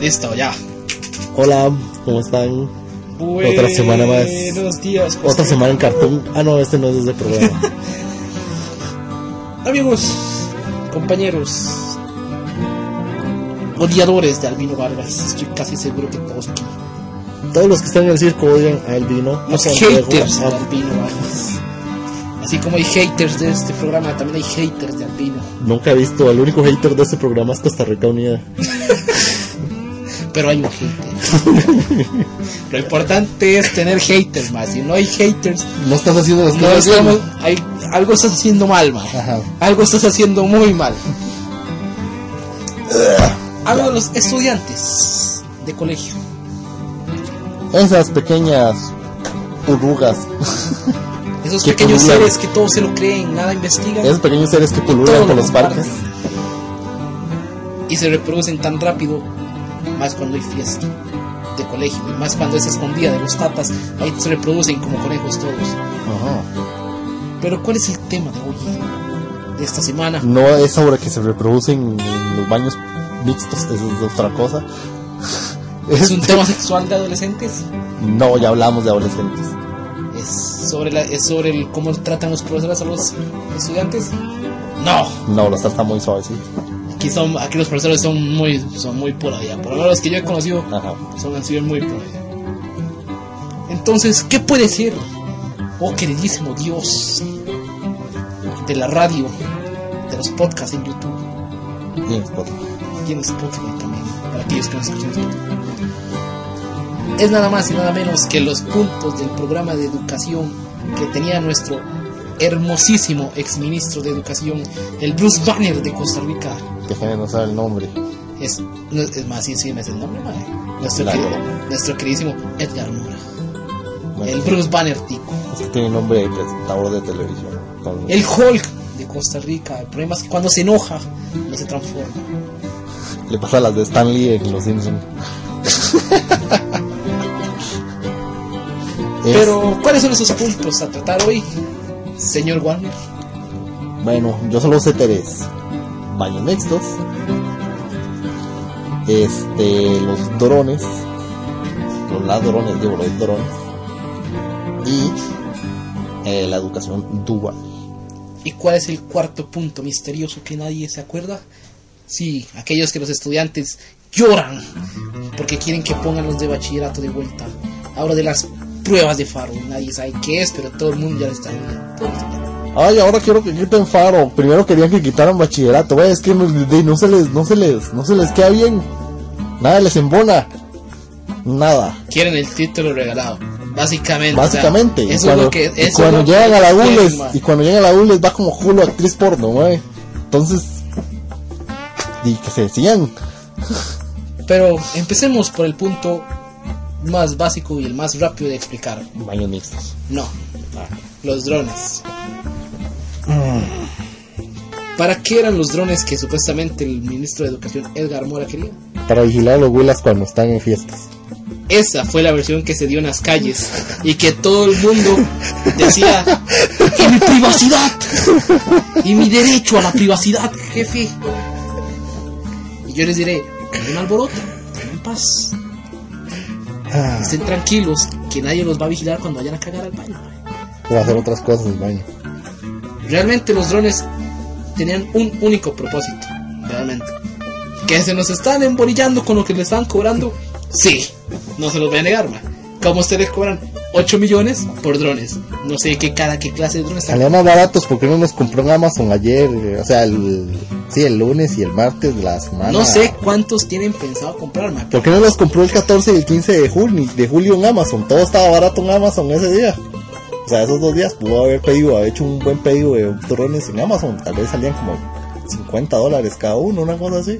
Listo, ya. Hola, ¿cómo están? Otra semana más. Buenos días. Otra semana en cartón. Ah, no, este no es de programa. Amigos, compañeros, odiadores de Albino Vargas. Estoy casi seguro que todos aquí. Todos los que están en el circo odian a Elvino. Los a haters de Albino Vargas. Así como hay haters de este programa, también hay haters de Albino. Nunca he visto, el único hater de este programa es Costa Rica Unida. Pero hay un hater. Lo importante es tener haters más. Si no hay haters, No estás haciendo las no cosas bien. estamos, hay, algo estás haciendo mal, man. Ajá. Algo estás haciendo muy mal. Hablo de los estudiantes de colegio. Esas pequeñas urrugas, Esos Que pequeños pululan. seres que todos se lo creen, nada investigan esos pequeños seres que pululan por los parques. y se reproducen tan rápido, más cuando hay fiesta de colegio, y más cuando es escondida de los tatas, ahí se reproducen como conejos todos. Ajá. Pero ¿cuál es el tema de hoy? De esta semana. No es sobre que se reproducen en los baños mixtos, eso es otra cosa. ¿Es un tema sexual de adolescentes? No, ya hablamos de adolescentes. ¿Es sobre, la, es sobre el cómo tratan los profesores a los estudiantes? No. No, los está muy suavecito. Aquí, son, aquí los profesores son muy, son muy por allá. Por lo menos los que yo he conocido Ajá. son han sido muy por allá. Entonces, ¿qué puede ser? Oh, queridísimo Dios de la radio, de los podcasts en YouTube Y en Spotify. y en Spotify también, para aquellos que nos escuchan Spotify. Es nada más y nada menos que los puntos del programa de educación que tenía nuestro hermosísimo exministro de educación, el Bruce Banner de Costa Rica. Que gente no sabe el nombre. Es, no, es más, sí, sí, me es el nombre, madre. Nuestro, Claro. querido- nuestro queridísimo Edgar Mora. Bueno, El Bruce Banner tico. Es que tiene nombre de presentador de televisión. El Hulk de Costa Rica. El problema es que cuando se enoja, no se transforma. Le pasa las de Stan Lee en Los Simpsons. Pero, ¿cuáles son esos puntos a tratar hoy, señor Warner? Bueno, yo solo sé tres. Baños mixtos. Este, los drones. Los ladrones, digo, los drones. Y eh, la educación dual. ¿Y cuál es el cuarto punto misterioso que nadie se acuerda? Sí, aquellos que los estudiantes lloran porque quieren que pongan los de bachillerato de vuelta. Hablo de las pruebas de faro. Nadie sabe qué es, pero todo el mundo ya lo está viendo. Ay, ahora quiero que quiten faro. Primero querían que quitaran bachillerato. Güey, es que no, no se les, no se les, no se les queda bien. Nada les embona. Nada. Quieren el título regalado. Básicamente. o sea, Básicamente. y eso cuando, es lo que. y eso cuando es lo llegan que a la ULES, y cuando llegan a la ULES va como culo actriz porno, güey. Entonces, y que se decían. Pero empecemos por el punto más básico y el más rápido de explicar. Baños mixtos. No, los drones. ¿Para qué eran los drones que supuestamente el ministro de Educación Edgar Mora quería? Para vigilar a los güelas cuando están en fiestas. Esa fue la versión que se dio en las calles y que todo el mundo decía, ¡y mi privacidad! ¡Y mi derecho a la privacidad, jefe! Y yo les diré, me alboroten, tengan paz, Ah, estén tranquilos, que nadie los va a vigilar cuando vayan a cagar al baño. para hacer otras cosas en el baño. Realmente los drones tenían un único propósito, realmente. Que se nos están embolillando con lo que le están cobrando, sí, no se los voy a negar, ma. Como ustedes cobran 8 millones por drones. No sé qué cada qué clase de drones. Salían más baratos porque no nos compró en Amazon ayer. eh, O sea, el, sí, el lunes y el martes de la semana. No sé cuántos tienen pensado comprar, ma. ¿Por qué no los compró el 14 y el 15 de julio, de julio en Amazon? Todo estaba barato en Amazon ese día. O sea, esos dos días pudo haber pedido, haber hecho un buen pedido de drones en Amazon. Tal vez salían como 50 dólares cada uno, una cosa así.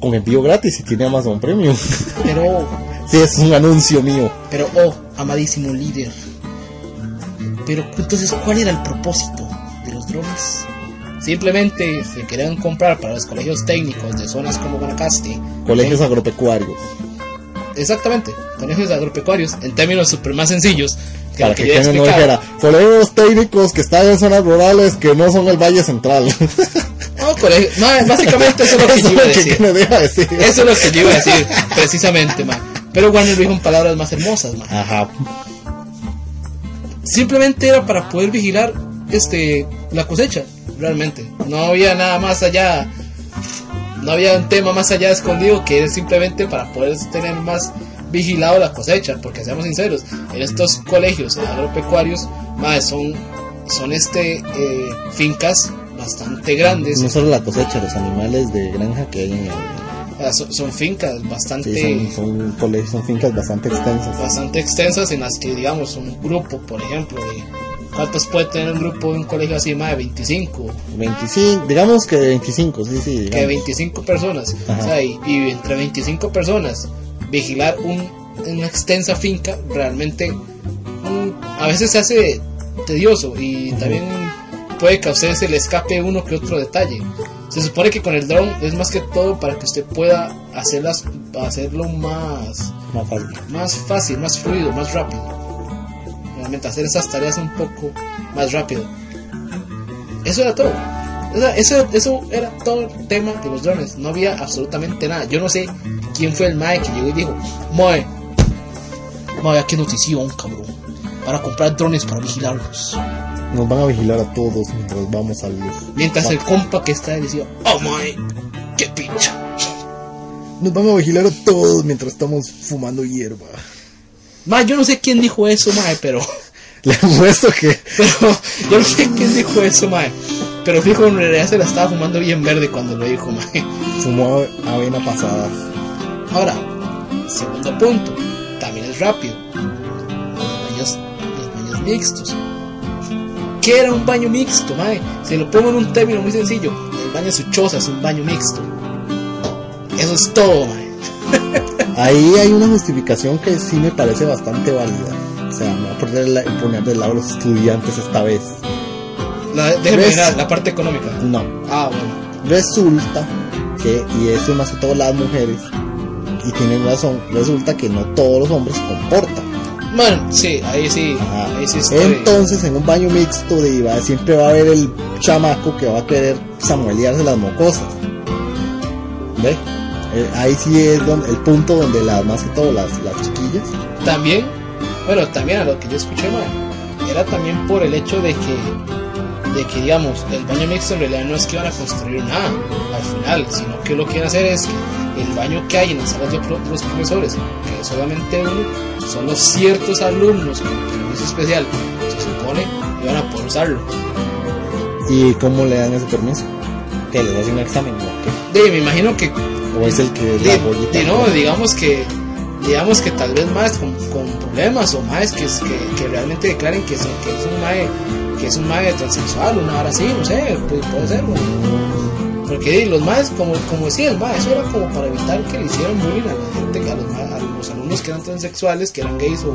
Con envío gratis y tiene Amazon Premium. Pero, sí, es un anuncio mío. pero, oh, amadísimo líder. Pero, entonces, ¿cuál era el propósito de los drones? Simplemente se querían comprar para los colegios técnicos de zonas como Guanacaste. Colegios agropecuarios. Exactamente, colegios agropecuarios, en términos super más sencillos que Para que que no dijera, colegios técnicos que están en zonas rurales que no son el Valle Central. Ok, colegios. No, básicamente eso es lo que yo iba a decir. que decir. Eso es lo que yo iba a decir, precisamente, ma. Pero Warner lo dijo en palabras más hermosas. Ajá. Simplemente era para poder vigilar este la cosecha, realmente. No había nada más allá. No había un tema más allá escondido que era simplemente para poder tener más vigilado la cosecha, porque seamos sinceros, en estos colegios agropecuarios, son son este eh, fincas bastante grandes. No solo la cosecha, los animales de granja que hay en el... Son, son fincas bastante Sí, son, son, colegios, son fincas bastante extensas. bastante extensas en las que digamos un grupo, por ejemplo, de cuántos puede tener un grupo de un colegio así más de 25, 25, digamos que 25, sí, sí. que digamos. 25 personas, Ajá. o sea, y, y entre 25 personas vigilar un, una extensa finca realmente mm, a veces se hace tedioso y también puede causarse el escape de uno que otro detalle. Se supone que con el drone es más que todo para que usted pueda hacerlas, hacerlo más, Más fácil. más fácil, más fluido, más rápido. Realmente hacer esas tareas un poco más rápido. Eso era todo. Eso, eso era todo el tema de los drones. No había absolutamente nada. Yo no sé quién fue el mae que llegó y dijo, Mae, Mae, qué notición, cabrón. Para comprar drones para vigilarlos. Nos van a vigilar a todos mientras vamos a los... Mientras el compa que está decía, Oh Mae, qué pincha. Nos van a vigilar a todos mientras estamos fumando hierba. Mae, yo no sé quién dijo eso, Mae, pero... Le apuesto que... Pero yo no sé quién dijo eso, mae. Pero fijo, en realidad se la estaba fumando bien verde cuando lo dijo, mae. Fumó avena pasada. Ahora, segundo punto, también es rápido. Los baños, los baños mixtos. ¿Qué era un baño mixto, mae? Se lo pongo en un término muy sencillo. El baño de su choza es un baño mixto. Eso es todo, mae. Ahí hay una justificación que sí me parece bastante válida. O sea, me voy a poner, la- poner del lado de los estudiantes esta vez. La, déjeme la parte económica. No. Ah, bueno. Resulta que, y eso más que todo las mujeres, y tienen razón, resulta que no todos los hombres comportan. Bueno, sí, ahí sí, Ajá. ahí sí estoy. Entonces, en un baño mixto de IVA siempre va a haber el chamaco que va a querer samuelearse las mocosas. ¿Ve? Eh, ahí sí es donde, el punto donde las, más que todo las, las chiquillas, También, bueno, también a lo que yo escuché, mae, era también por el hecho de que, de que digamos, el baño mixto en realidad no es que van a construir nada al final, sino que lo que quieren hacer es que el baño que hay en las salas de de los profesores, que es solamente uno, solo ciertos alumnos con permiso especial, se supone, iban a poder usarlo. ¿y cómo le dan ese permiso? Que les hacen un examen, ¿o qué? De, me imagino que O es el que Di- la bollita. di- no, digamos que digamos que tal vez más con, con problemas o más que, que, que realmente declaren que, son, que es un mae que es un mae transexual una hora así no sé puede, puede ser ¿no? porque los maes como como decía el mae eso era como para evitar que le hicieran bullying a la gente a los, ma- a los alumnos que eran transexuales que eran gays o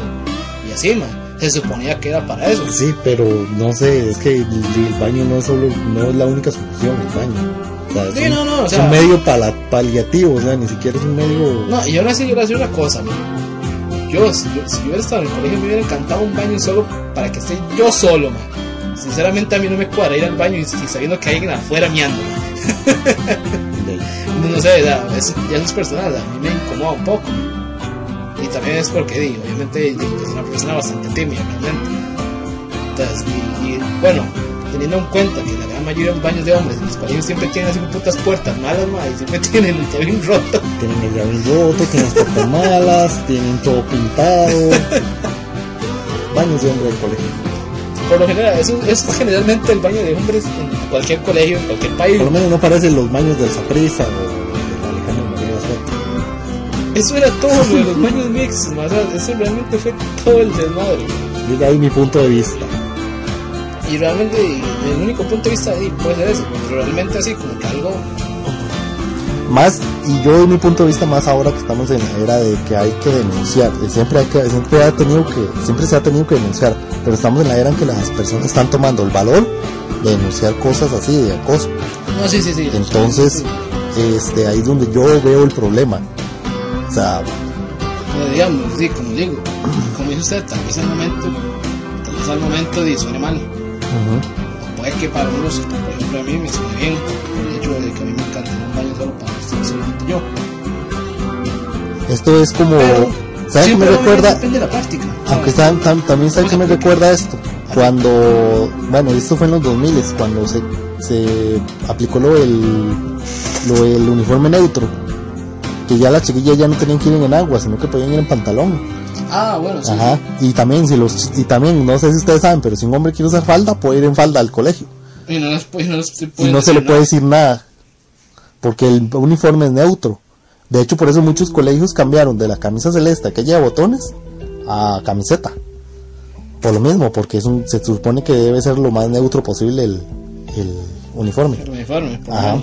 y así mae se suponía que era para eso Sí, pero no sé, es que el, el baño no es solo, no es la única solución, el baño. O sea, es, Sí, un, no, no, o es sea- un medio pala- paliativo, o sea, ni siquiera es un medio... No, y ahora sí yo le voy a decir una cosa, man. Yo, si yo, si yo hubiera estado en el colegio, me hubiera encantado un baño solo para que esté yo solo, man. Sinceramente, a mí no me cuadra ir al baño y, y sabiendo que hay alguien afuera miando. No, sé, ya, es, ya eso es personal, a mí me incomoda un poco. Y también es porque, digo, obviamente, soy una persona bastante tímida, realmente. Entonces, y, y, bueno, teniendo en cuenta que la gran mayoría de los baños de hombres los colegios siempre tienen así putas puertas malas, man, y siempre tienen el tobillo roto. Tienen el llave roto, tienen las puertas malas, tienen todo pintado. Baños de hombre del colegio. Por lo general, eso, eso es generalmente el baño de hombres en cualquier colegio, en cualquier país. Por lo menos no parecen los baños del Saprissa o del Alejandro María Soto. Eso era todo lo de los baños mixtos, ¿no? O sea, eso realmente fue todo el desmadre. Yo de ahí mi punto de vista. Y realmente, el único punto de vista ahí puede ser ese, pero realmente así como que algo. Más, y yo de mi punto de vista más ahora que estamos en la era de que hay que denunciar, siempre hay que, siempre ha tenido que, siempre se ha tenido que denunciar, pero estamos en la era en que las personas están tomando el valor de denunciar cosas así de acoso. No, sí, sí, sí. Entonces, este, ahí es donde yo veo el problema. O sea, Pero digamos, sí, como digo, como dice usted, tal vez al momento, tal vez al momento de suene mal. O puede que para algunos, por ejemplo, a mí me suene bien de que a mí me encanta un baño solo para estar solamente yo. Esto es como. Pero, ¿Sabes qué me recuerda? Depende de la práctica. Aunque tam- también sabes que me recuerda esto. Cuando, bueno, esto fue en los 2000 cuando se, se aplicó lo del, lo del uniforme neutro. Que ya las chiquillas ya no tenían que ir en agua, sino que podían ir en pantalón. Ah, bueno, sí. Ajá. Y también, si los, y también, no sé si ustedes saben, pero si un hombre quiere usar falda, puede ir en falda al colegio. Y no, se Y puede no se le puede decir nada. Porque el uniforme es neutro. De hecho, por eso muchos colegios cambiaron de la camisa celeste que lleva botones a camiseta. Por lo mismo, porque es un, se supone que debe ser lo más neutro posible el, el uniforme. El uniforme, por Ajá.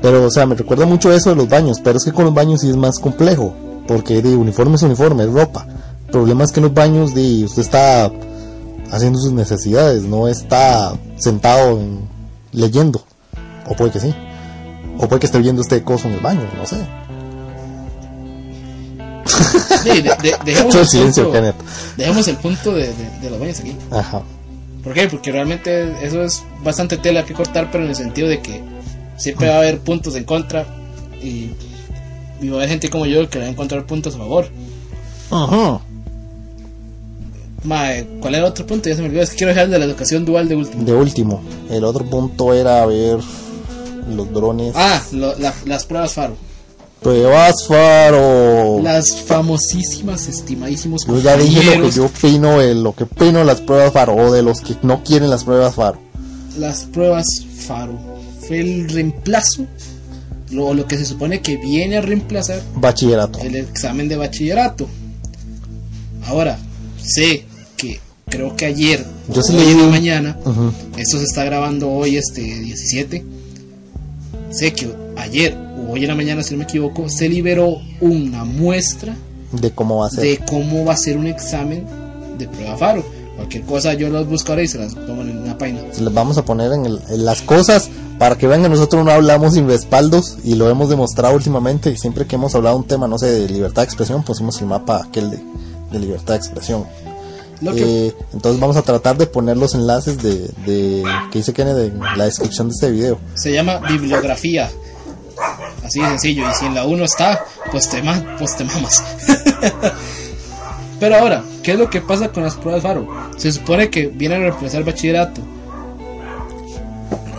Pero, o sea, me recuerda mucho eso de los baños. Pero es que con los baños sí es más complejo. Porque de uniforme es uniforme, es ropa. El problema es que en los baños de, usted está haciendo sus necesidades, no está sentado en- leyendo. O puede que sí. O puede que esté viendo este coso en el baño, no sé. Sí, de- de- dejemos, el silencio, punto, Kenneth. dejemos el punto de, de- de los baños aquí. Ajá. ¿Por qué? Porque realmente eso es bastante tela que cortar, pero en el sentido de que siempre va a haber puntos en contra y, y va a haber gente como yo que va a encontrar puntos a favor. Ajá. Mae, ¿cuál era el otro punto? Ya se me olvidó. Es que quiero dejar el de la educación dual de último. De último, el otro punto era ver los drones. Ah, lo- la- las pruebas FARO. Pruebas faro. Las famosísimas, estimadísimos Yo ya dije lo que yo opino de lo que opino de las pruebas faro o de los que no quieren las pruebas faro. Las pruebas FARO. Fue el reemplazo, lo, lo que se supone que viene a reemplazar Bachillerato. el examen de bachillerato. Ahora, sé que creo que ayer, Yo sí o hoy leí en la mañana, Ujú. esto se está grabando hoy, este 17. Sé que ayer o hoy en la mañana, si no me equivoco, se liberó una muestra De cómo va a ser. de cómo va a ser un examen de prueba FARO. Cualquier cosa yo las buscaré y se las pongo en una página. Se las vamos a poner en, el- en las cosas para que vean que nosotros no hablamos sin respaldos y lo hemos demostrado últimamente. Y siempre que hemos hablado un tema, no sé, de libertad de expresión, pusimos el mapa aquel de, de libertad de expresión. Lo que, Eh, entonces vamos a tratar de poner los enlaces de, de que dice Kenneth en la descripción de este video. se llama bibliografía. Así de sencillo. Y si en la 1 está, pues te, pues te mamas. Pero ahora, ¿qué es lo que pasa con las pruebas FARO? Se supone que vienen a reemplazar bachillerato.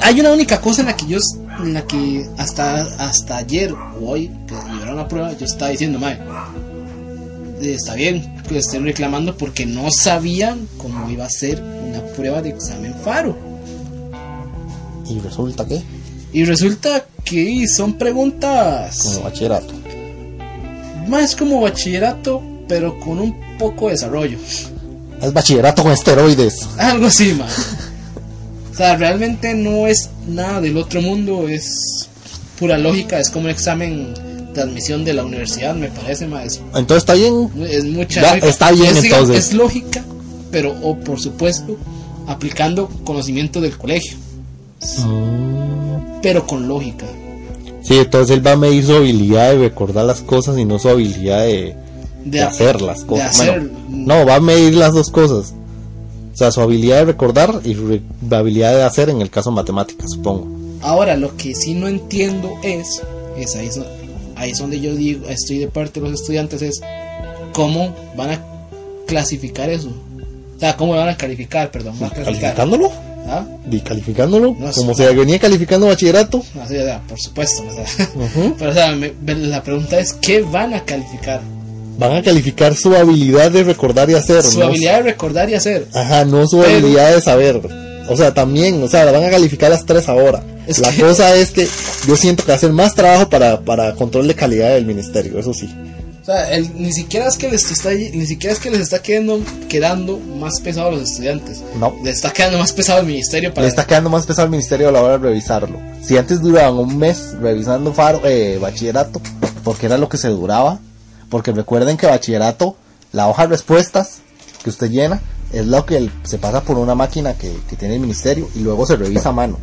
Hay una única cosa en la que yo, en la que hasta, hasta ayer o hoy, que liberaron la prueba, yo estaba diciendo, mae, está bien que estén reclamando porque no sabían cómo iba a ser una prueba de examen FARO. Y resulta que, Y resulta que son preguntas como bachillerato. más como bachillerato, pero con un poco de desarrollo. Es bachillerato con esteroides. Algo así, man. O sea, realmente no es nada del otro mundo, es pura lógica, es como un examen de admisión de la universidad, me parece, más. Entonces está bien. Es mucha Ya, está bien, es, entonces. es lógica, pero, o por supuesto, aplicando conocimiento del colegio, pero con lógica. Sí, entonces él va a medir su habilidad de recordar las cosas y no su habilidad de, de hacer las cosas. hacer- Bueno, no, va a medir las dos cosas. O sea, su habilidad de recordar y su habilidad de hacer en el caso matemáticas, supongo. Ahora, lo que sí no entiendo es, es ahí, ahí es donde yo digo, estoy de parte de los estudiantes, es cómo van a clasificar eso. O sea, cómo van a calificar, perdón, a. ¿Calificándolo? ¿Ah? ¿Y calificándolo? No, Como sí. se venía calificando bachillerato. Así, o sea, por supuesto. o sea. Ujú. Pero, o sea, me- me- la pregunta es, ¿qué van a calificar? Van a calificar su habilidad de recordar y hacer. Su ¿no? habilidad de recordar y hacer. Ajá, no su Pero- habilidad de saber. O sea, también, o sea, la van a calificar las tres ahora. Es la que- cosa es que yo siento que hacen más trabajo para, para control de calidad del ministerio, eso sí. O sea, el- ni siquiera es que les está, ni siquiera es que les está quedando, quedando más pesado a los estudiantes. No. Les está quedando más pesado el ministerio para Le está quedando más pesado al ministerio a la hora de revisarlo. Si antes duraban un mes revisando faro, eh, bachillerato, porque era lo que se duraba, porque recuerden que bachillerato, la hoja de respuestas que usted llena, es lo que el- se pasa por una máquina que, que tiene el ministerio y luego se revisa a mano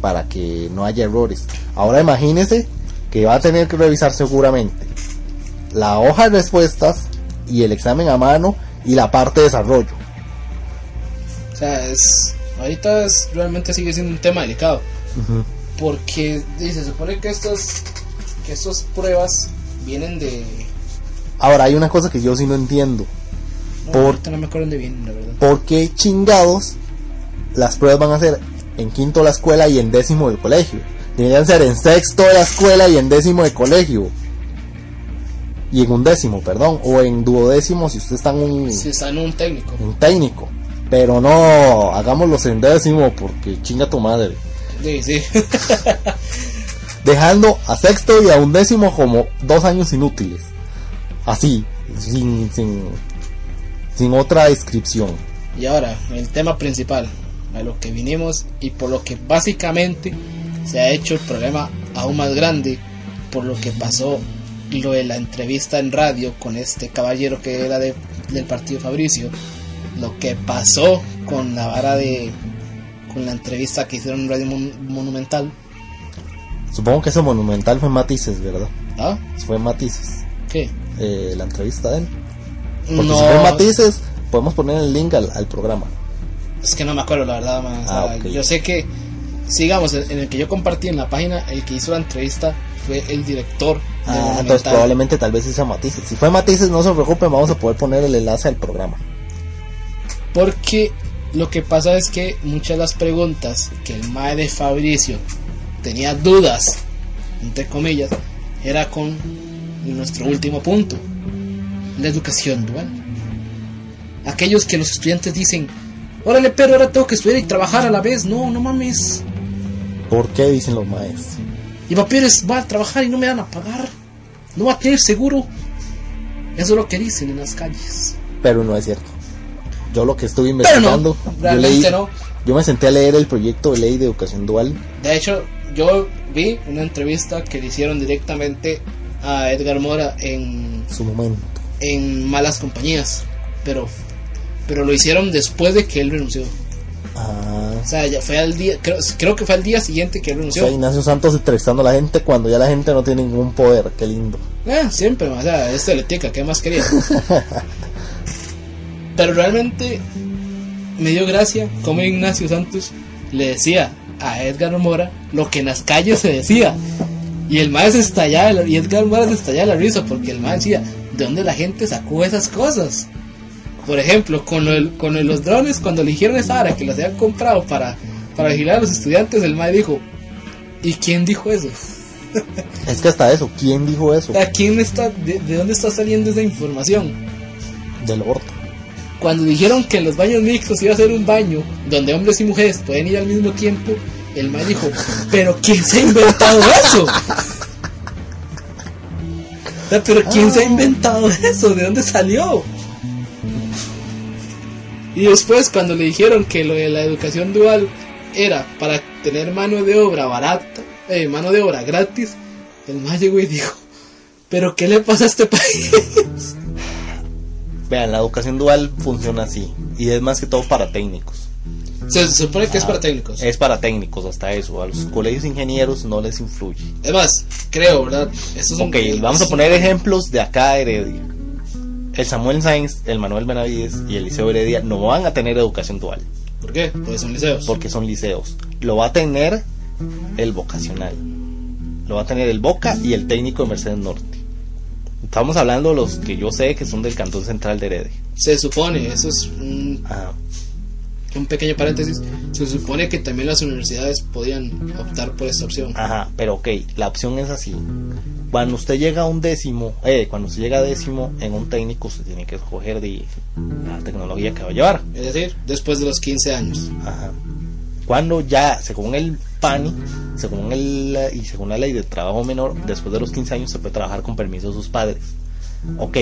para que no haya errores. Ahora imagínese que va a tener que revisar seguramente la hoja de respuestas y el examen a mano y la parte de desarrollo. sea, es, ahorita es, realmente sigue siendo un tema delicado. Porque dice, se supone que estos, que estas pruebas vienen de... Ahora, hay una cosa que yo sí no entiendo. No, Por- no me acuerdo dónde vienen, la verdad. ¿Por qué chingados las pruebas van a ser en quinto de la escuela y en décimo del colegio? Deberían ser en sexto de la escuela y en décimo de colegio. Y en undécimo, perdón. O en duodécimo si usted está en un, Si está en un técnico. un técnico. Pero no, hagámoslos en décimo porque chinga tu madre. Sí, sí. Dejando a sexto y a undécimo como dos años inútiles. Así, sin, sin, sin otra descripción. y ahora, el tema principal, a lo que vinimos y por lo que básicamente se ha hecho el problema aún más grande por lo que pasó lo de la entrevista en radio con este caballero que era de, del partido Fabricio, lo que pasó con la vara de con la entrevista que hicieron en Radio Mon- Monumental, Supongo que ese monumental fue Matices, ¿verdad? ¿ah? Fue Matices. ¿Qué? eh, la entrevista de él. Porque No, si fue Matices, podemos poner el link al, al programa. Es que no me acuerdo la verdad, man. O sea, Ah, yo sé que sigamos en el que yo compartí en la página, el que hizo la entrevista fue el director Ah, entonces probablemente tal vez sea Matices. Si fue Matices, no se preocupen, vamos a poder poner el enlace al programa. Porque lo que pasa es que muchas de las preguntas que el mae de Fabricio tenía dudas, entre comillas, era con nuestro último punto, la educación dual. Aquellos que los estudiantes dicen, órale, pero ahora tengo que estudiar y trabajar a la vez. No, no mames. ¿Por qué dicen los maestros? Y papieles va a trabajar y no me van a pagar. No va a tener seguro. Eso es lo que dicen en las calles. Pero no es cierto. Yo lo que estuve Pero no, investigando, yo, leí- no. yo me senté a leer el proyecto de ley de educación dual. De hecho, yo vi una entrevista que le hicieron directamente a Edgar Mora en, Su momento. en Malas Compañías, pero pero lo hicieron después de que él renunció. Ah, O sea, ya fue al día, creo, creo que fue al día siguiente que él o renunció. sea, Ignacio Santos entrevistando a la gente cuando ya la gente no tiene ningún poder. Qué lindo. Ah, siempre, o sea, tica, ¿qué más quería? Pero realmente me dio gracia como Ignacio Santos le decía a Edgar Mora lo que en las calles se decía. Y el se estallaba, y Edgar Mora se estallaba la risa porque el maestro decía, ¿de dónde la gente sacó esas cosas? Por ejemplo, con, lo del- con lo de los drones, cuando le dijeron esa hora que los habían comprado para, para vigilar a los estudiantes, el maestro dijo, ¿y quién dijo eso? Es que hasta eso, ¿quién dijo eso? ¿A quién está, de, de dónde está saliendo esa información? Del orto. Cuando dijeron que en los baños mixtos iba a ser un baño donde hombres y mujeres pueden ir al mismo tiempo, el man dijo, pero ¿quién se ha inventado eso? Pero ¿quién se ha inventado eso? ¿De dónde salió? Y después cuando le dijeron que lo de la educación dual era para tener mano de obra barata, eh, mano de obra gratis, el man llegó y dijo, pero ¿qué le pasa a este país? Vean, la educación dual funciona así. Y es más que todo para técnicos. Se supone que es para técnicos. Es para técnicos hasta eso. A los colegios ingenieros no les influye. Es más, creo, ¿verdad? Estos son- Ok, vamos a poner ejemplos de acá Heredia. El Samuel Sainz, el Manuel Benavides y el Liceo Heredia no van a tener educación dual ¿Por qué? Porque son liceos. porque son liceos. Lo va a tener el vocacional. Lo va a tener el Boca y el técnico de Mercedes Norte. Estamos hablando de los que yo sé que son del Cantón Central de Heredia. Se supone, eso es un, Ajá. un pequeño paréntesis, se supone que también las universidades podían optar por esta opción. Ajá, pero ok, la opción es así. Cuando usted llega a un décimo, eh, cuando usted llega a décimo en un técnico, usted tiene que escoger de la tecnología que va a llevar. Es decir, después de los 15 años. Ajá. Cuando ya, según el PANI, según el, y según la ley de trabajo menor, después de los 15 años se puede trabajar con permiso de sus padres. Ok.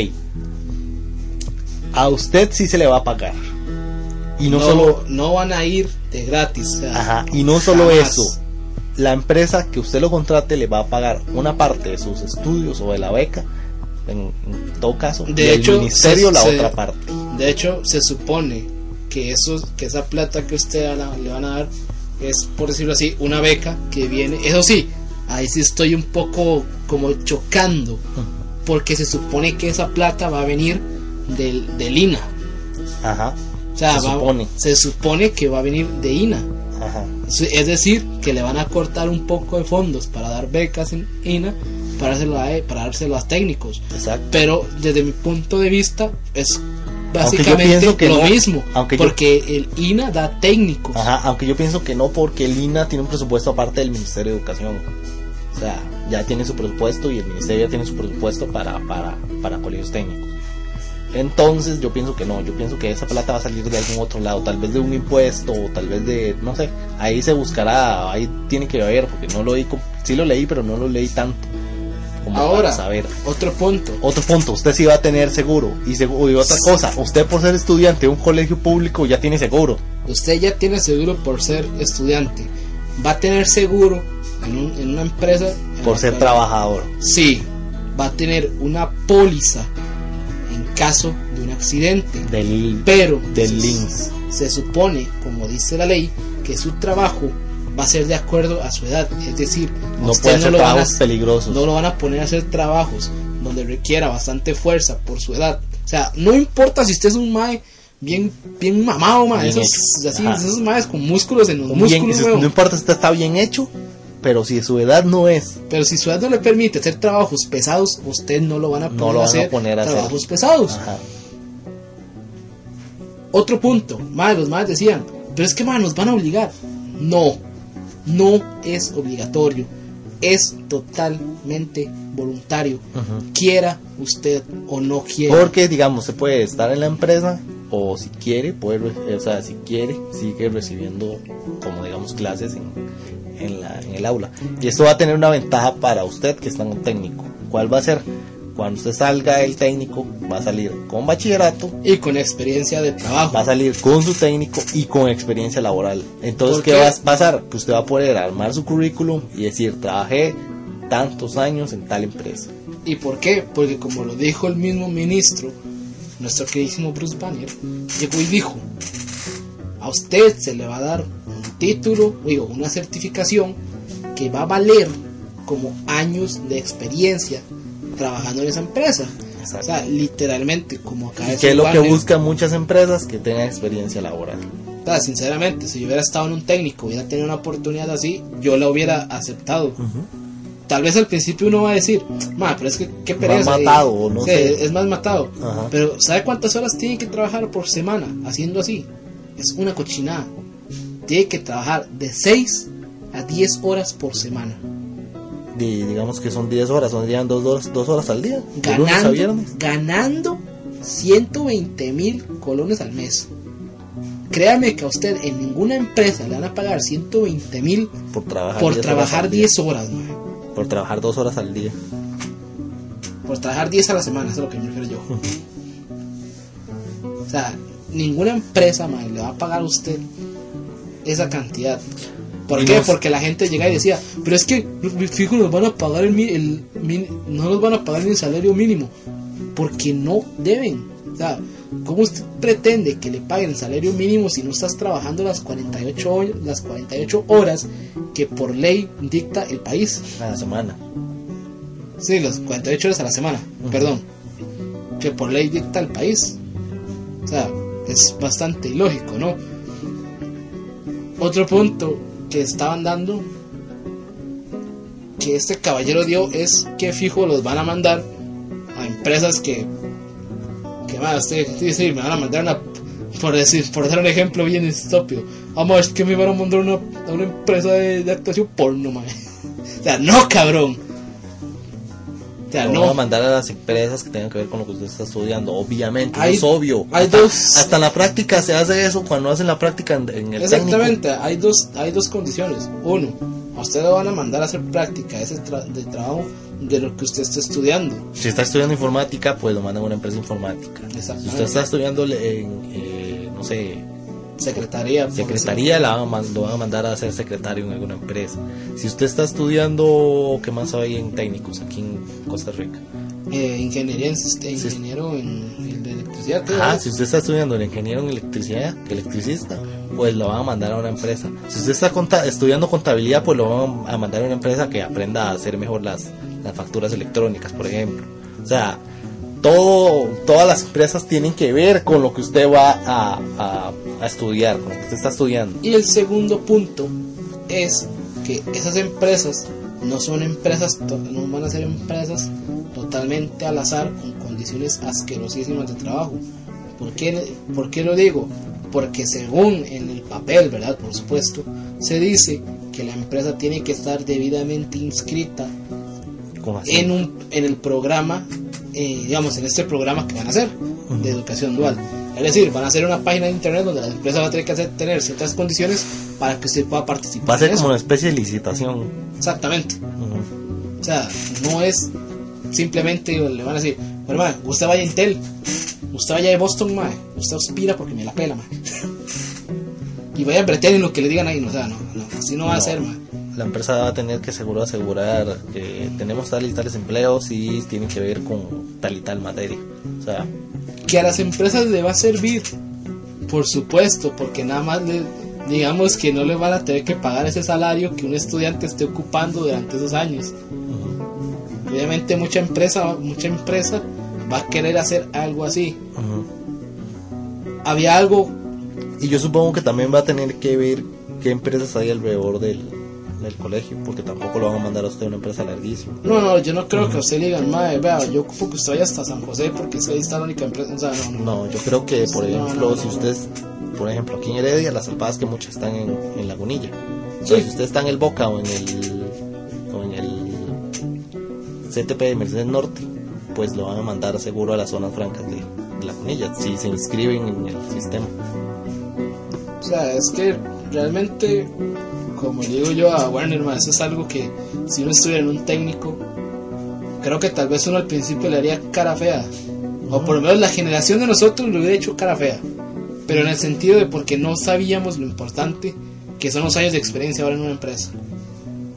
A usted sí se le va a pagar. Y no, no, solo no van a ir de gratis. o sea, Ajá, y no solo jamás. eso, la empresa que usted lo contrate le va a pagar una parte de sus estudios o de la beca, en, en todo caso, De y hecho, el ministerio se- la se- otra parte. De hecho, se supone que, eso, que esa plata que usted la- le van a dar es, por decirlo así, una beca que viene. Eso sí, ahí sí estoy un poco como chocando, porque se supone que esa plata va a venir del, del INA. Ajá. O O sea, Se va- supone. se supone que va a venir de INA. Ajá. Es decir, que le van a cortar un poco de fondos para dar becas en INA para dárselo a, para dárselo a técnicos. Exacto. Pero desde mi punto de vista es básicamente que lo no, mismo. aunque yo- porque el INA da técnicos. Ajá, aunque yo pienso que no, porque el INA tiene un presupuesto aparte del Ministerio de Educación. O sea, ya tiene su presupuesto y el Ministerio ya tiene su presupuesto para, para, para colegios técnicos. Entonces yo pienso que no, yo pienso que esa plata va a salir de algún otro lado, tal vez de un impuesto o tal vez de, no sé, ahí se buscará, ahí tiene que ver, porque no lo leí, com- sí lo leí, pero no lo leí tanto como Ahora, saber. otro punto. Otro punto, usted sí va a tener seguro. Y, segu- y otra cosa, usted por ser estudiante de un colegio público ya tiene seguro. Usted ya tiene seguro por ser estudiante. Va a tener seguro en, un- en una empresa. en Por ser cual- trabajador. Sí, va a tener una póliza caso de un accidente. Del, Pero del se- se supone, como dice la ley, que su trabajo va a ser de acuerdo a su edad. Es decir, No usted puede ser lo van a- trabajos peligrosos. no lo van a poner a hacer trabajos donde requiera bastante fuerza por su edad. O sea, no importa si usted es un mae bien, bien mamado, mae, esos, así, esos maes con músculos en los Bien, músculos, no importa si usted está bien hecho, pero si su edad no es, Pero si su edad no le permite hacer trabajos pesados, usted no lo van a No poner, lo a, van a hacer poner a hacer. trabajos pesados. ajá, Otro punto, mae, los más decían, pero es que mae, nos van a obligar. No, no es obligatorio, es totalmente voluntario, quiera usted o no quiera. porque digamos, se puede estar en la empresa o si quiere, puede, o sea, si quiere, sigue recibiendo como digamos clases en, en, la, en el aula. Y esto va a tener una ventaja para usted que está en un técnico. ¿Cuál va a ser? Cuando usted salga del técnico, va a salir con bachillerato y con experiencia de trabajo. va a salir con su técnico y con experiencia laboral. Entonces, ¿Por ¿qué qué? va a pasar? Que usted va a poder armar su currículum y decir, trabajé tantos años en tal empresa. ¿Y por qué? Porque como lo dijo el mismo ministro, nuestro queridísimo Bruce Banner, llegó y dijo, a usted se le va a dar título, digo, una certificación que va a valer como años de experiencia trabajando en esa empresa. Exacto. O sea, literalmente, como acá ¿Y es qué es lo que buscan muchas empresas? Que tengan experiencia laboral. o sea, sinceramente, si yo hubiera estado en un técnico, hubiera tenido una oportunidad así, yo la hubiera aceptado. Tal vez al principio uno va a decir, ma, pero es que qué pereza. y- matado, o no sí, sé. Es más matado. Ajá. Pero ¿sabe cuántas horas tiene que trabajar por semana haciendo así? Es una cochinada. Tiene que trabajar de 6 a 10 horas por semana. Y digamos que son 10 horas, son dos horas, dos horas al día. De lunes a Ganando, viernes. ganando 120 mil colones al mes. Créame que a usted en ninguna empresa le van a pagar 120 mil Por trabajar por 10 horas trabajar día. 10 horas. Por trabajar 2 horas al día. Por trabajar 10 a la semana, eso es lo que me refiero yo. O sea, ninguna empresa mae, le va a pagar a usted esa cantidad. ¿Por Y qué? nos- Porque la gente llega y decía, pero es que fijo nos van a pagar el, mi- el min- no nos van a pagar ni el salario mínimo, porque no deben. O sea, ¿cómo usted pretende que le paguen el salario mínimo si no estás trabajando las 48 horas, las 48 horas que por ley dicta el país? A la semana. Sí, las 48 horas a la semana, perdón. Que por ley dicta el país. O sea, es bastante ilógico, ¿no? Otro punto que estaban dando que este caballero dio es que fijo los van a mandar a empresas que que más usted sí, sí, me van a mandar una por decir por dar un ejemplo bien estúpido vamos es que me van a mandar una, a una empresa de, de actuación porno mae. o sea no cabrón o sea, Lo no van a mandar a las empresas que tengan que ver con lo que usted está estudiando. Obviamente, Hay- es obvio. hay hasta, dos- hasta en la práctica se hace eso cuando hacen la práctica en, en el técnico. Exactamente, hay dos, hay dos condiciones. Uno, a usted lo van a mandar a hacer práctica ese tra- de trabajo de lo que usted está estudiando. Si está estudiando informática, pues lo mandan a una empresa informática. Si usted está estudiando en, eh, no sé, Secretaría. secretaría, la van a lo van a mandar a ser secretario en alguna empresa. Si usted está estudiando, ¿qué más hay en técnicos aquí en Costa Rica? Eh, ingeniería en ingeniero en, en de electricidad. ¿qué Ah, si usted está estudiando el ingeniero en electricidad, electricista, pues lo van a mandar a una empresa. Si usted está conta- estudiando contabilidad, pues lo van a mandar a una empresa que aprenda a hacer mejor las, las facturas electrónicas, por ejemplo. O sea, todo, todas las empresas tienen que ver con lo que usted va a, a- a estudiar, con lo que usted está estudiando. Y el segundo punto es que esas empresas no son empresas, no van a ser empresas totalmente al azar con condiciones asquerosísimas de trabajo. ¿Por qué, por qué lo digo? Porque según en el papel, ¿verdad? Por supuesto, se dice que la empresa tiene que estar debidamente inscrita en, un, en el programa, eh, digamos, en este programa que van a hacer de educación dual. Es decir, van a hacer una página de internet donde la empresa va a tener que hacer, tener ciertas condiciones para que usted pueda participar. Va a ser como una especie de licitación. Exactamente. Ujú. O sea, no es simplemente le van a decir, bueno, mae, usted vaya a Intel, usted vaya de Boston, mae, usted aspira porque me la pela, mae. y vaya a bretear en lo que le digan ahí, no, o sea, no, no, así no va a No. ser, mae. La empresa va a tener que seguro asegurar que tenemos tales y tales empleos y tienen que ver con tal y tal materia. O sea, que a las empresas le va a servir, por supuesto, porque nada más le, digamos que no le van a tener que pagar ese salario que un estudiante esté ocupando durante esos años. Obviamente mucha empresa, mucha empresa va a querer hacer algo así. Había algo, Y yo supongo que también va a tener que ver qué empresas hay alrededor del, del colegio, porque tampoco lo van a mandar a usted a una empresa larguísima. no, no, yo no creo que a usted le digan, madre, vea, yo ocupo que usted vaya hasta San José porque es que ahí está la única empresa. O sea, no, no. No, yo creo que, por ejemplo, no, si usted, por ejemplo, aquí en Heredia, las alpadas que muchas están en, en Lagunilla. O Sí. sea, si usted está en el Boca o en el, o en el CTP de Mercedes Norte, pues lo van a mandar seguro a las zonas francas de, de Lagunilla, si se inscriben en el sistema. O sea, es que realmente, como le digo yo a Warner, ma, eso es algo que si uno estuviera en un técnico, creo que tal vez uno al principio le haría cara fea. O por lo menos la generación de nosotros le hubiera hecho cara fea. Pero en el sentido de porque no sabíamos lo importante que son los años de experiencia ahora en una empresa.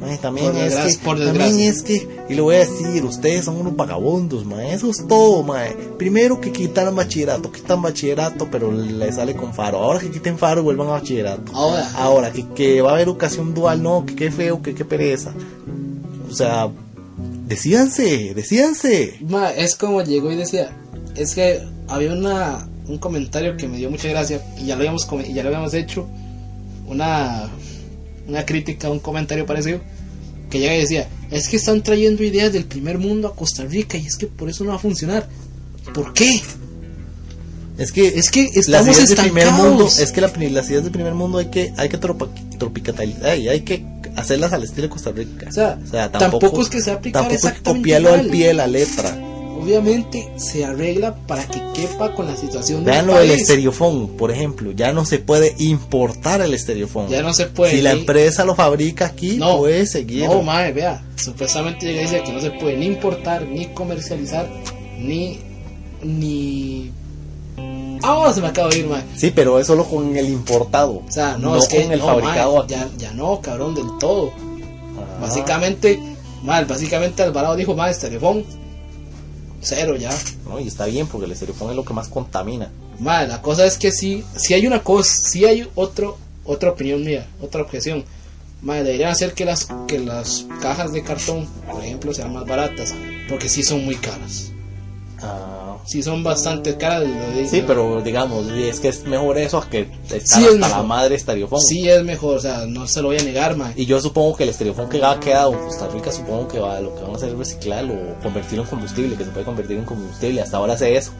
Mae, también, Por es que, por también es que, y le voy a decir, ustedes son unos vagabundos, mae, eso es todo, mae. Primero que quitaron bachillerato, quitan bachillerato, pero le sale con faro. Ahora que quiten faro, vuelvan a bachillerato. Ahora, Ahora, que, que va a haber educación dual, no, que qué feo, que qué pereza. O sea, decídanse, decídanse. ma, es como llegó y decía, es que había una, un comentario que me dio mucha gracia y ya lo habíamos, y ya lo habíamos hecho, una, una crítica, un comentario parecido, que llega y decía, es que están trayendo ideas del primer mundo a Costa Rica y es que por eso no va a funcionar. ¿Por qué? Es que, Es que las estamos ideas del primer mundo, es que la- las ideas del primer mundo hay que, hay que tropa- tropicalizar, y hay que hacerlas al estilo de Costa Rica. O sea, tampoco es que sea aplicar tampoco es exactamente copiarlo al pie de la letra. Obviamente se arregla para que quepa con la situación Vean lo del estereofón, por ejemplo, ya no se puede importar el estereofón. Ya no se puede. si la empresa lo fabrica aquí, No, puede seguir. No, mae, vea. Supuestamente llega y dice que no se puede ni importar, ni comercializar, ni. ni. Ah, se me acaba de ir, mae. Sí, pero es solo con el importado. O sea, no, es que. con el no, fabricado ya, ya no, cabrón, del todo. Ah. Básicamente, mal, básicamente Alvarado dijo, mae, estereofón. Cero ya. No, y está bien porque el estereofón es lo que más contamina. Mae, la cosa es que sí, sí hay una cosa, sí hay otro, otra opinión mía, otra objeción. Mae, deberían hacer que las, que las cajas de cartón, por ejemplo, sean más baratas, porque sí son muy caras. Ah, Sí son bastante caras. lo sí, pero digamos, es que es mejor eso que estar Sí, es hasta la madre estereofón. Sí es mejor, o sea, no se lo voy a negar, mae. Y yo supongo que el estereofón que ha quedado en Costa Rica, supongo que va, lo que van a hacer es reciclarlo o convertirlo en combustible, que se puede convertir en combustible. Hasta ahora hace eso.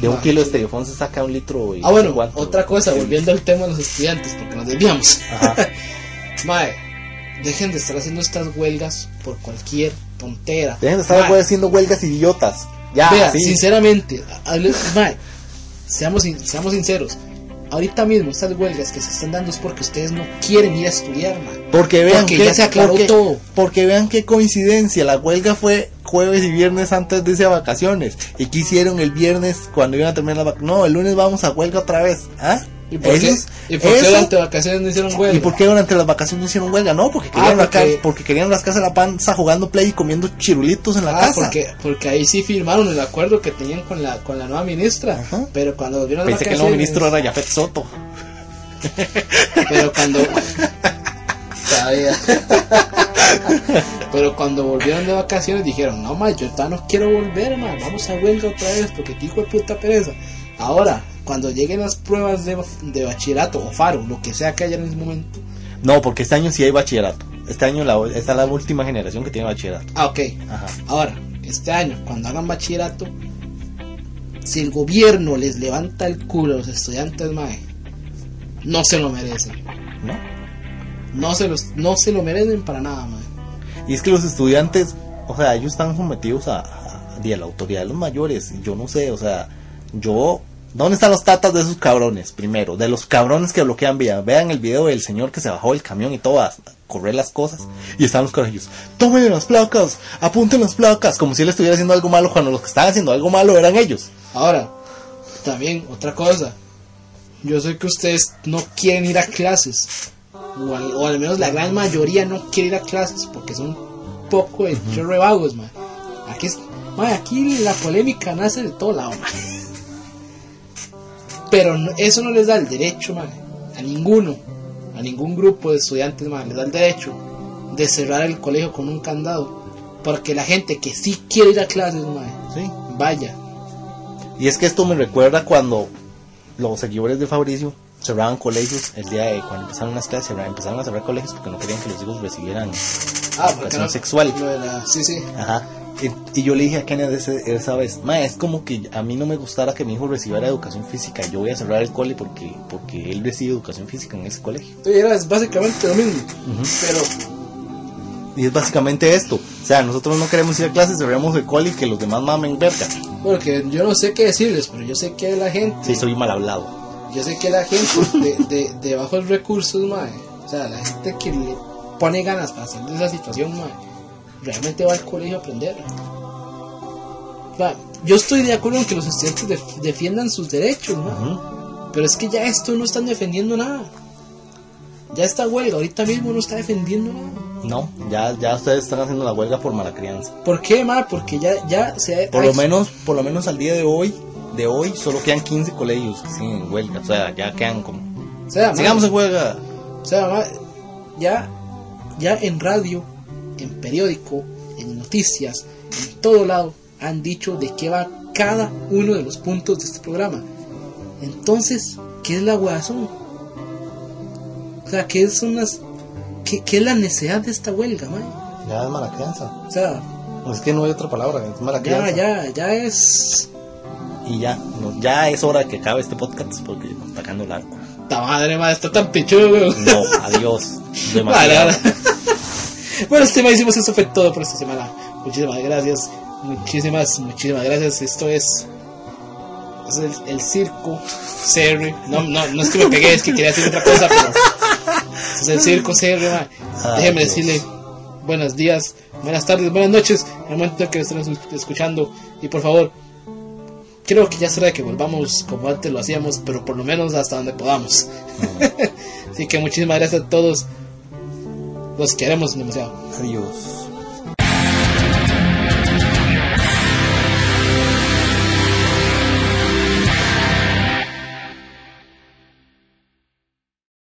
De un kilo de estereofón se saca un litro y Ah, no sé bueno, cuánto. otra cosa, volviendo al tema de los estudiantes, porque nos desviamos. Ajá. mae, dejen de estar haciendo estas huelgas por cualquier tontera. Dejen de estar Mae, haciendo huelgas idiotas. Ya, Vea, sí. sinceramente, hable- mae, seamos, seamos sinceros. Ahorita mismo estas huelgas que se están dando es porque ustedes no quieren ir a estudiar, mae. Porque vean Porque que, ya se aclaró porque, todo. porque vean qué coincidencia, la huelga fue jueves y viernes antes de irse a vacaciones. ¿Y qué hicieron el viernes cuando iban a terminar las vacaciones? No, el lunes vamos a huelga otra vez. ¿Ah? ¿Y por, qué, ¿y por qué eso- durante vacaciones no hicieron huelga? ¿Y por qué durante las vacaciones no hicieron huelga? No, porque Ah, querían, porque- rascar- porque querían rascarse la panza jugando play y comiendo chirulitos en la Ah, casa. porque, porque ahí sí firmaron el acuerdo que tenían con la, con la nueva ministra. Ajá. Pero cuando volvieron Pensé que el nuevo ministro era Yafet Soto. Pero cuando. Pero cuando volvieron de vacaciones dijeron, no, ma, yo ya no quiero volver, ma, vamos a huelga otra vez porque qué hijo de puta pereza. Ahora, cuando lleguen las pruebas de, de bachillerato o faro, lo que sea que haya en ese momento. No, porque este año sí hay bachillerato. Este año la, esta es la última generación que tiene bachillerato. Ah, ok. Ajá. Ahora, este año, cuando hagan bachillerato, si el gobierno les levanta el culo a los estudiantes, mae, no se lo merecen. ¿No? No se, los, no se lo merecen para nada, mae. Y es que los estudiantes, o sea, ellos están sometidos a, a, a la autoridad de los mayores. Yo no sé, o sea, yo... ¿Dónde están los tatas de esos cabrones? Primero, de los cabrones que bloquean vía. Vean el video del señor que se bajó del camión y todo a correr las cosas. Y están los carajillos. Tomen las placas, apunten las placas. Como si él estuviera haciendo algo malo cuando los que estaban haciendo algo malo eran ellos. Ahora, también otra cosa. Yo sé que ustedes no quieren ir a clases. O al, o al menos la gran mayoría no quiere ir a clases porque son un poco de vagos, man. Aquí, es, man, aquí la polémica nace de todo lado, man. Pero no- eso no les da el derecho, man, a ninguno, a ningún grupo de estudiantes, man, les da el derecho de cerrar el colegio con un candado. Porque la gente que sí quiere ir a clases, man, Sí. vaya. Y es que esto me recuerda cuando los seguidores de Fabricio cerraban colegios el día de cuando empezaron las clases, empezaron a cerrar colegios porque no querían que los hijos recibieran Ah, educación sexual. Sí, sí. Ajá. Y, y yo le dije a Kenneth ese- esa vez, ma, es como que a mí no me gustara que mi hijo recibiera educación física. Yo voy a cerrar el cole porque, porque él recibe educación física en ese colegio. Sí, era es básicamente lo mismo. Pero, Y es básicamente esto. O sea, nosotros no queremos ir a clases, cerramos el cole y que los demás mamen verga. bueno, que yo no sé qué decirles, pero yo sé que la gente, Sí, soy mal hablado. yo sé que la gente de, de, de bajos recursos, mae, o sea, la gente que le pone ganas para salir de esa situación, mae, realmente va al colegio a aprender. Yo estoy de acuerdo en que los estudiantes def- defiendan sus derechos, Ujú. pero es que ya esto no están defendiendo nada. Ya esta huelga ahorita mismo no está defendiendo nada. No, ya, ya ustedes están haciendo la huelga por mala crianza. ¿Por qué, ma? Porque ya, ya se ha... Por lo ay, menos, por lo menos al día de hoy, de hoy, solo quedan 15 colegios que siguen en huelga. O sea, ya quedan como... o sea, ma, Sigamos en huelga. o sea, ma, ya, ya en radio, en periódico, en noticias, en todo lado, han dicho de qué va cada uno de los puntos de este programa. Entonces, ¿qué es la huevazón? O sea, ¿qué son las... ¿Qué, qué es la necesidad de esta huelga, ma? Ya es mala crianza. O sea, Es que no hay otra palabra, es mala crianza. ya, ya, ya es... Y ya, no, ya es hora de que acabe este podcast porque está quedando largo. ¡Ta madre, ma! Está tan pichudo. No, adiós. Demasiado. Bueno, este hicimos eso fue todo por esta semana. Muchísimas gracias. Muchísimas, muchísimas gracias. Esto es. Es el, el circo CR. No, no, no es que me pegué, es que quería hacer otra cosa, pero. Es el circo. Ay, Déjeme Dios. decirle buenos días, buenas tardes, buenas noches. En el momento en que estén escuchando. Y por favor, creo que ya de que volvamos como antes lo hacíamos, pero por lo menos hasta donde podamos. Así que muchísimas gracias a todos. Los queremos demasiado. Adiós.